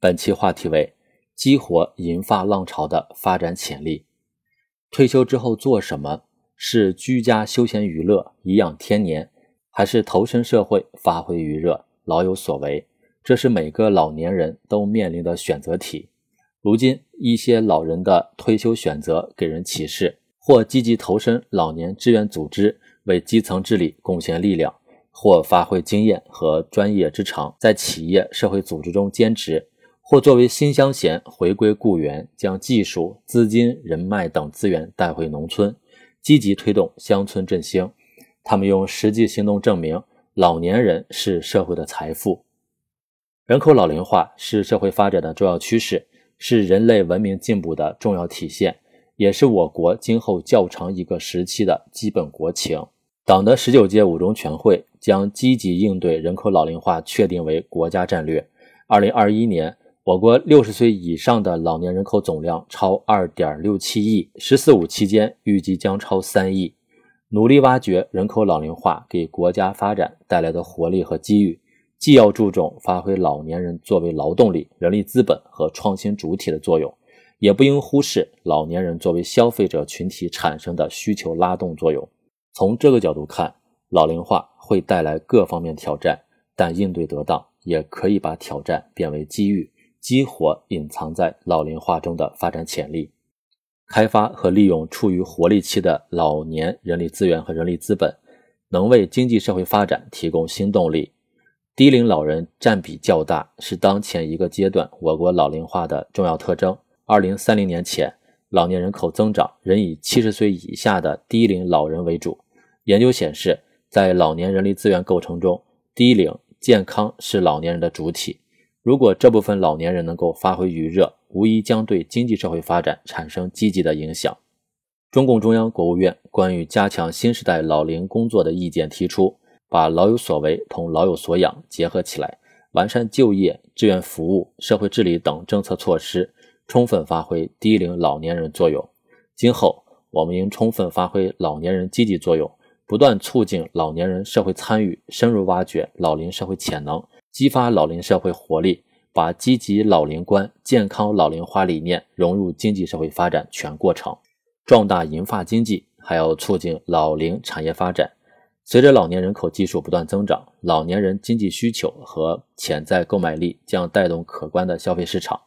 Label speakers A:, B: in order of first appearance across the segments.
A: 本期话题为激活银发浪潮的发展潜力。退休之后做什么？是居家休闲娱乐、颐养天年，还是投身社会发挥余热、老有所为？这是每个老年人都面临的选择题。如今，一些老人的退休选择给人启示：或积极投身老年志愿组织，为基层治理贡献力量；或发挥经验和专业之长，在企业、社会组织中兼职。或作为新乡贤回归故园，将技术、资金、人脉等资源带回农村，积极推动乡村振兴。他们用实际行动证明，老年人是社会的财富。人口老龄化是社会发展的重要趋势，是人类文明进步的重要体现，也是我国今后较长一个时期的基本国情。党的十九届五中全会将积极应对人口老龄化确定为国家战略。二零二一年。我国六十岁以上的老年人口总量超二点六七亿，“十四五”期间预计将超三亿。努力挖掘人口老龄化给国家发展带来的活力和机遇，既要注重发挥老年人作为劳动力、人力资本和创新主体的作用，也不应忽视老年人作为消费者群体产生的需求拉动作用。从这个角度看，老龄化会带来各方面挑战，但应对得当，也可以把挑战变为机遇。激活隐藏在老龄化中的发展潜力，开发和利用处于活力期的老年人力资源和人力资本，能为经济社会发展提供新动力。低龄老人占比较大，是当前一个阶段我国老龄化的重要特征。二零三零年前，老年人口增长仍以七十岁以下的低龄老人为主。研究显示，在老年人力资源构成中，低龄健康是老年人的主体。如果这部分老年人能够发挥余热，无疑将对经济社会发展产生积极的影响。中共中央、国务院关于加强新时代老龄工作的意见提出，把老有所为同老有所养结合起来，完善就业、志愿服务、社会治理等政策措施，充分发挥低龄老年人作用。今后，我们应充分发挥老年人积极作用，不断促进老年人社会参与，深入挖掘老龄社会潜能。激发老龄社会活力，把积极老龄观、健康老龄化理念融入经济社会发展全过程，壮大银发经济，还要促进老龄产业发展。随着老年人口基数不断增长，老年人经济需求和潜在购买力将带动可观的消费市场。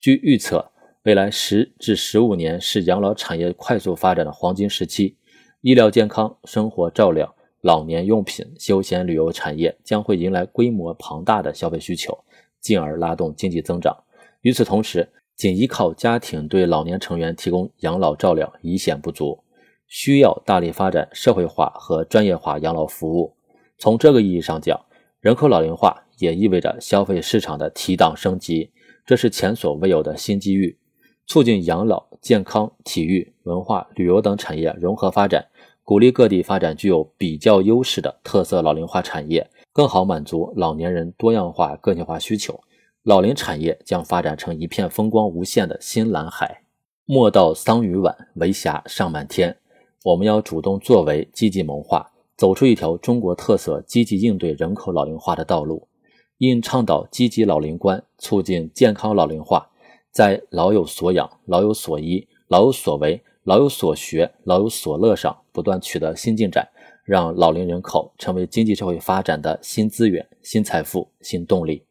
A: 据预测，未来十至十五年是养老产业快速发展的黄金时期，医疗健康、生活照料。老年用品、休闲旅游产业将会迎来规模庞大的消费需求，进而拉动经济增长。与此同时，仅依靠家庭对老年成员提供养老照料已显不足，需要大力发展社会化和专业化养老服务。从这个意义上讲，人口老龄化也意味着消费市场的提档升级，这是前所未有的新机遇，促进养老、健康、体育、文化旅游等产业融合发展。鼓励各地发展具有比较优势的特色老龄化产业，更好满足老年人多样化、个性化需求。老龄产业将发展成一片风光无限的新蓝海。莫道桑榆晚，为霞尚满天。我们要主动作为，积极谋划，走出一条中国特色、积极应对人口老龄化的道路。应倡导积极老龄观，促进健康老龄化，在老有所养、老有所依、老有所为。老有所学、老有所乐上不断取得新进展，让老龄人口成为经济社会发展的新资源、新财富、新动力。